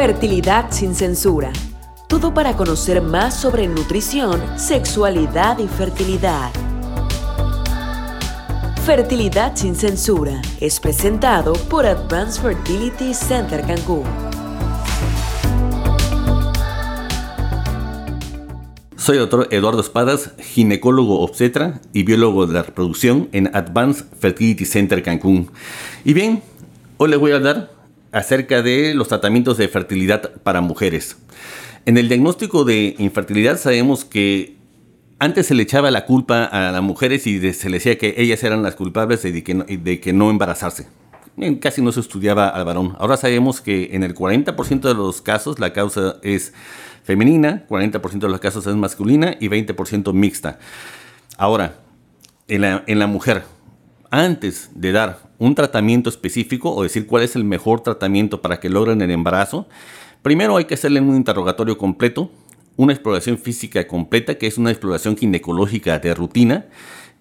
Fertilidad sin censura. Todo para conocer más sobre nutrición, sexualidad y fertilidad. Fertilidad sin censura es presentado por Advanced Fertility Center Cancún. Soy el doctor Eduardo Espadas, ginecólogo obstetra y biólogo de la reproducción en Advanced Fertility Center Cancún. Y bien, hoy les voy a hablar acerca de los tratamientos de fertilidad para mujeres. En el diagnóstico de infertilidad sabemos que antes se le echaba la culpa a las mujeres y se le decía que ellas eran las culpables de que no, embarazarse. Casi no se estudiaba al varón. Ahora sabemos que en el 40% de los casos la causa es femenina, 40% de los casos es masculina y 20% mixta. Ahora, en la mujer, antes de dar un tratamiento específico o decir cuál es el mejor tratamiento para que logren el embarazo, primero hay que hacerle un interrogatorio completo, una exploración física completa, que es una exploración ginecológica de rutina,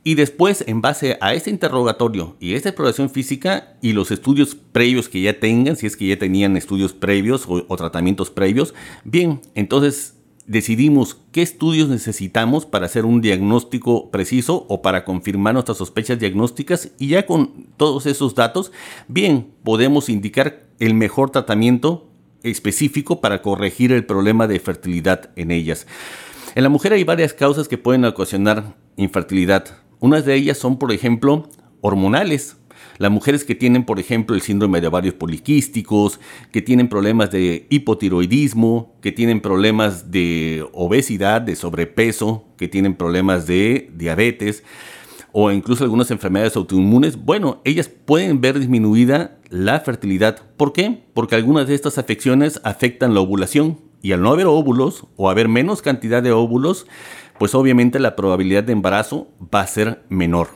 y después, en base a ese interrogatorio y esa exploración física y los estudios previos que ya tengan, si es que ya tenían estudios previos o tratamientos previos, bien, entonces decidimos qué estudios necesitamos para hacer un diagnóstico preciso o para confirmar nuestras sospechas diagnósticas y ya con todos esos datos, bien, podemos indicar el mejor tratamiento específico para corregir el problema de fertilidad en ellas. En la mujer hay varias causas que pueden ocasionar infertilidad. Unas de ellas son, por ejemplo, hormonales. Las mujeres que tienen, por ejemplo, el síndrome de ovarios poliquísticos, que tienen problemas de hipotiroidismo, que tienen problemas de obesidad, de sobrepeso, que tienen problemas de diabetes o incluso algunas enfermedades autoinmunes, bueno, ellas pueden ver disminuida la fertilidad. ¿Por qué? Porque algunas de estas afecciones afectan la ovulación y al no haber óvulos o haber menos cantidad de óvulos, pues obviamente la probabilidad de embarazo va a ser menor.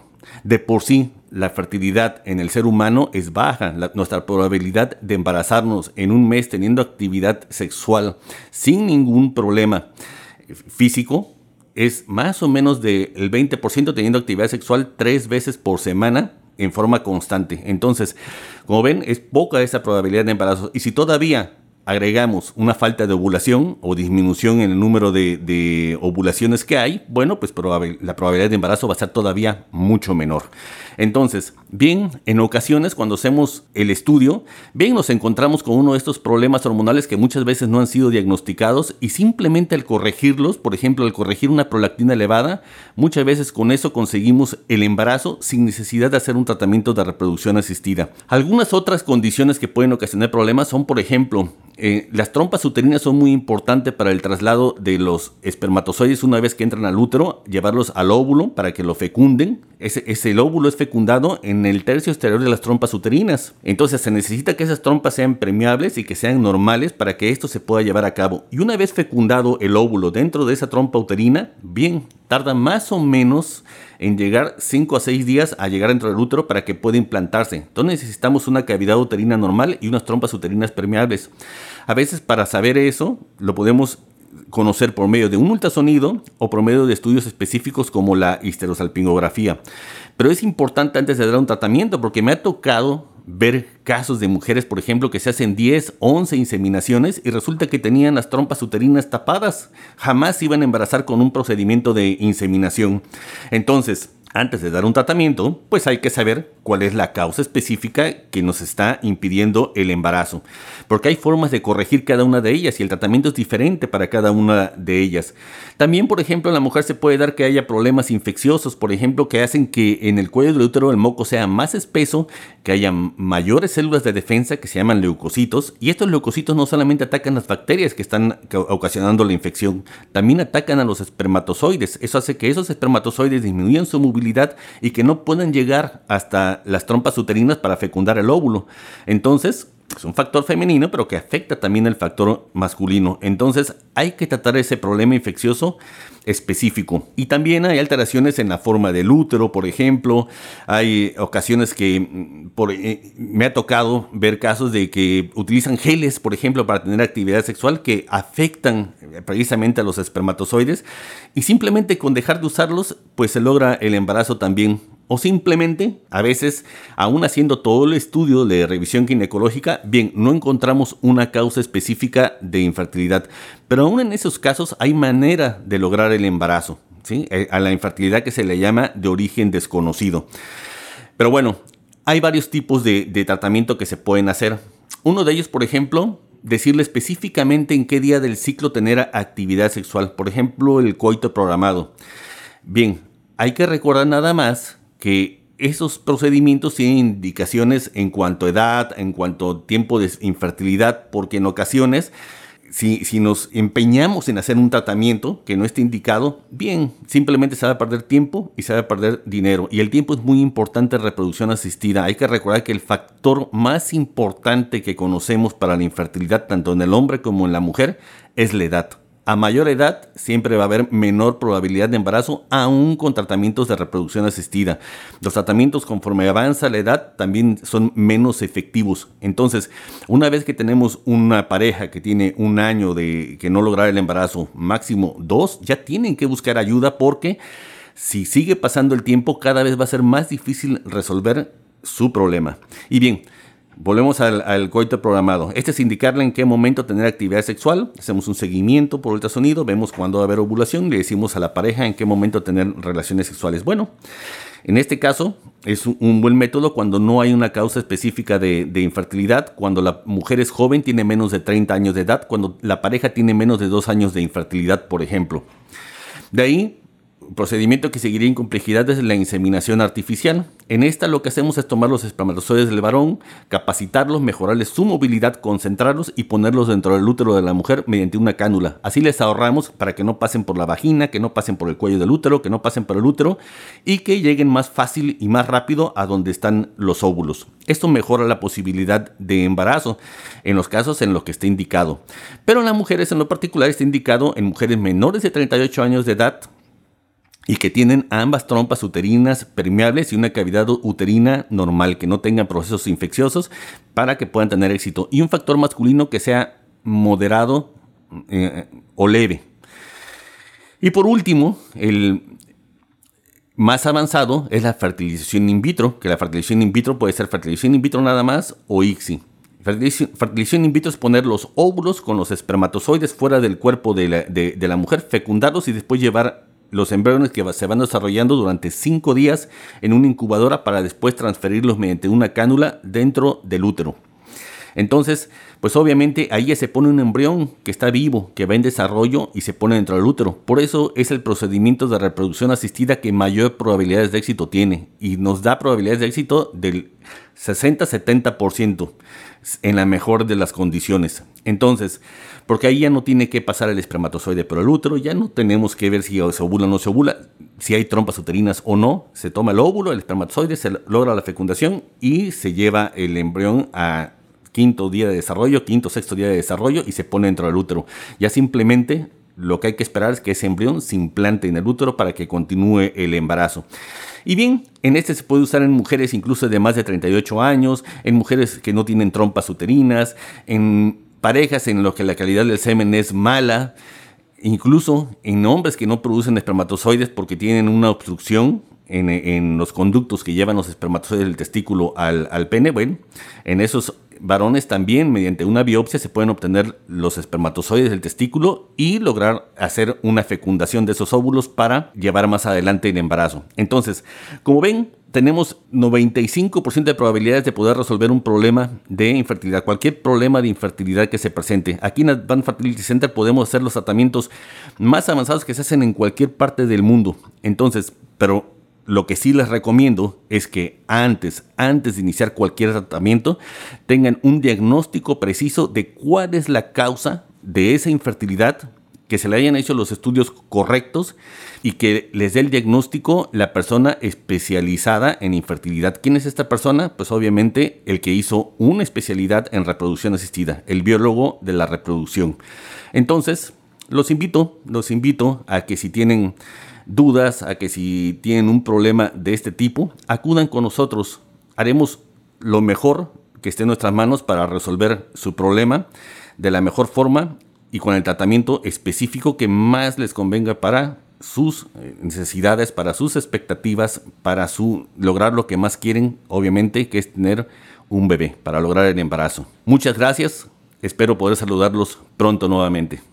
De por sí, la fertilidad en el ser humano es baja. nuestra probabilidad de embarazarnos en un mes teniendo actividad sexual sin ningún problema físico es más o menos del 20% teniendo actividad sexual tres veces por semana en forma constante. Entonces, como ven, es poca esa probabilidad de embarazo. Y si todavía agregamos una falta de ovulación o disminución en el número de, ovulaciones que hay, bueno, pues la probabilidad de embarazo va a ser todavía mucho menor. Entonces, bien, en ocasiones cuando hacemos el estudio, bien nos encontramos con uno de estos problemas hormonales que muchas veces no han sido diagnosticados y simplemente al corregirlos, por ejemplo, al corregir una prolactina elevada, muchas veces con eso conseguimos el embarazo sin necesidad de hacer un tratamiento de reproducción asistida. Algunas otras condiciones que pueden ocasionar problemas son, por ejemplo, eh, las trompas uterinas son muy importantes para el traslado de los espermatozoides una vez que entran al útero, llevarlos al óvulo para que lo fecunden. Ese, ese óvulo es fecundado en el tercio exterior de las trompas uterinas. Entonces se necesita que esas trompas sean permeables y que sean normales para que esto se pueda llevar a cabo. Y una vez fecundado el óvulo dentro de esa trompa uterina, bien, tarda más o menos en llegar 5 a 6 días a llegar dentro del útero para que pueda implantarse. Entonces necesitamos una cavidad uterina normal y unas trompas uterinas permeables. A veces para saber eso lo podemos conocer por medio de un ultrasonido o por medio de estudios específicos como la histerosalpingografía. Pero es importante antes de dar un tratamiento porque me ha tocado ver casos de mujeres, por ejemplo, que se hacen 10, 11 inseminaciones y resulta que tenían las trompas uterinas tapadas. Jamás iban a embarazar con un procedimiento de inseminación. Entonces, antes de dar un tratamiento, pues hay que saber cuál es la causa específica que nos está impidiendo el embarazo. Porque hay formas de corregir cada una de ellas y el tratamiento es diferente para cada una de ellas. También, por ejemplo, en la mujer se puede dar que haya problemas infecciosos, por ejemplo, que hacen que en el cuello del útero el moco sea más espeso, que haya mayores células de defensa que se llaman leucocitos. Y estos leucocitos no solamente atacan las bacterias que están ocasionando la infección, también atacan a los espermatozoides. Eso hace que esos espermatozoides disminuyan su movilidad y que no puedan llegar hasta las trompas uterinas para fecundar el óvulo. Entonces, es un factor femenino, pero que afecta también el factor masculino. Entonces, hay que tratar ese problema infeccioso específico. Y también hay alteraciones en la forma del útero, por ejemplo. Hay ocasiones que mm, eh, me ha tocado ver casos de que utilizan geles, por ejemplo, para tener actividad sexual que afectan eh, precisamente a los espermatozoides. Y simplemente con dejar de usarlos, pues se logra el embarazo también O simplemente, a veces, aún haciendo todo el estudio de revisión ginecológica, bien, no encontramos una causa específica de infertilidad. Pero aún en esos casos hay manera de lograr el embarazo, ¿sí? Eh, a la infertilidad que se le llama de origen desconocido. Pero bueno, hay varios tipos de, de tratamiento que se pueden hacer. Uno de ellos, por ejemplo, decirle específicamente en qué día del ciclo tener actividad sexual. Por ejemplo, el coito programado. Bien, hay que recordar nada más que esos procedimientos tienen indicaciones en cuanto a edad, en cuanto a tiempo de infertilidad, porque en ocasiones si, nos empeñamos en hacer un tratamiento que no esté indicado, bien, simplemente se va a perder tiempo y se va a perder dinero. Y el tiempo es muy importante en reproducción asistida. Hay que recordar que el factor más importante que conocemos para la infertilidad, tanto en el hombre como en la mujer, es la edad. A mayor edad siempre va a haber menor probabilidad de embarazo, aún con tratamientos de reproducción asistida. Los tratamientos conforme avanza la edad también son menos efectivos. Entonces, una vez que tenemos una pareja que tiene un año de que no lograr el embarazo, máximo dos, ya tienen que buscar ayuda porque si sigue pasando el tiempo, cada vez va a ser más difícil resolver su problema. Y bien, Volvemos al, coito programado. Este es indicarle en qué momento tener actividad sexual. Hacemos un seguimiento por ultrasonido, vemos cuándo va a haber ovulación, le decimos a la pareja en qué momento tener relaciones sexuales. Bueno, en este caso es un buen método cuando no hay una causa específica de, de, infertilidad, cuando la mujer es joven, tiene menos de 30 años de edad, cuando la pareja tiene menos de 2 años de infertilidad, por ejemplo. De ahí procedimiento que seguiría en complejidad es la inseminación artificial. En esta lo que hacemos es tomar los espermatozoides del varón, capacitarlos, mejorarles su movilidad, concentrarlos y ponerlos dentro del útero de la mujer mediante una cánula. Así les ahorramos para que no pasen por la vagina, que no pasen por el cuello del útero, que no pasen por el útero y que lleguen más fácil y más rápido a donde están los óvulos. Esto mejora la posibilidad de embarazo en los casos en los que esté indicado. Pero en las mujeres en lo particular está indicado en mujeres menores de 38 años de edad y que tienen ambas trompas uterinas permeables y una cavidad uterina normal, que no tengan procesos infecciosos para que puedan tener éxito. Y un factor masculino que sea moderado eh, o leve. Y por último, el más avanzado es la fertilización in vitro, que la fertilización in vitro puede ser fertilización in vitro nada más o ICSI. Fertilización in vitro es poner los óvulos con los espermatozoides fuera del cuerpo de la, de la mujer, fecundarlos y después llevar los embriones que se van desarrollando durante cinco días en una incubadora para después transferirlos mediante una cánula dentro del útero. Entonces, pues obviamente ahí se pone un embrión que está vivo, que va en desarrollo y se pone dentro del útero. Por eso es el procedimiento de reproducción asistida que mayor probabilidades de éxito tiene y nos da probabilidades de éxito del 60-70% en la mejor de las condiciones. Entonces, porque ahí ya no tiene que pasar el espermatozoide por el útero, ya no tenemos que ver si se ovula o no se ovula, si hay trompas uterinas o no, se toma el óvulo, el espermatozoide, se logra la fecundación y se lleva el embrión a quinto día de desarrollo, quinto, sexto día de desarrollo y se pone dentro del útero. Ya simplemente lo que hay que esperar es que ese embrión se implante en el útero para que continúe el embarazo. Y bien, en este se puede usar en mujeres incluso de más de 38 años, en mujeres que no tienen trompas uterinas, en parejas en las que la calidad del semen es mala, incluso en hombres que no producen espermatozoides porque tienen una obstrucción en, los conductos que llevan los espermatozoides del testículo al, al pene. Bueno, en esos varones también mediante una biopsia se pueden obtener los espermatozoides del testículo y lograr hacer una fecundación de esos óvulos para llevar más adelante el embarazo. Entonces, como ven, tenemos 95% de probabilidades de poder resolver un problema de infertilidad, cualquier problema de infertilidad que se presente. Aquí en Advanced Fertility Center podemos hacer los tratamientos más avanzados que se hacen en cualquier parte del mundo. Entonces, pero lo que sí les recomiendo es que antes, antes de iniciar cualquier tratamiento, tengan un diagnóstico preciso de cuál es la causa de esa infertilidad, que se le hayan hecho los estudios correctos y que les dé el diagnóstico la persona especializada en infertilidad. ¿Quién es esta persona? Pues obviamente el que hizo una especialidad en reproducción asistida, el biólogo de la reproducción. Entonces, los invito, los invito a que si tienen dudas, a que si tienen un problema de este tipo, acudan con nosotros. Haremos lo mejor que esté en nuestras manos para resolver su problema de la mejor forma y con el tratamiento específico que más les convenga para sus eh, necesidades, para sus expectativas, para su lograr lo que más quieren, obviamente, que es tener un bebé, para lograr el embarazo. Muchas gracias, espero poder saludarlos pronto nuevamente.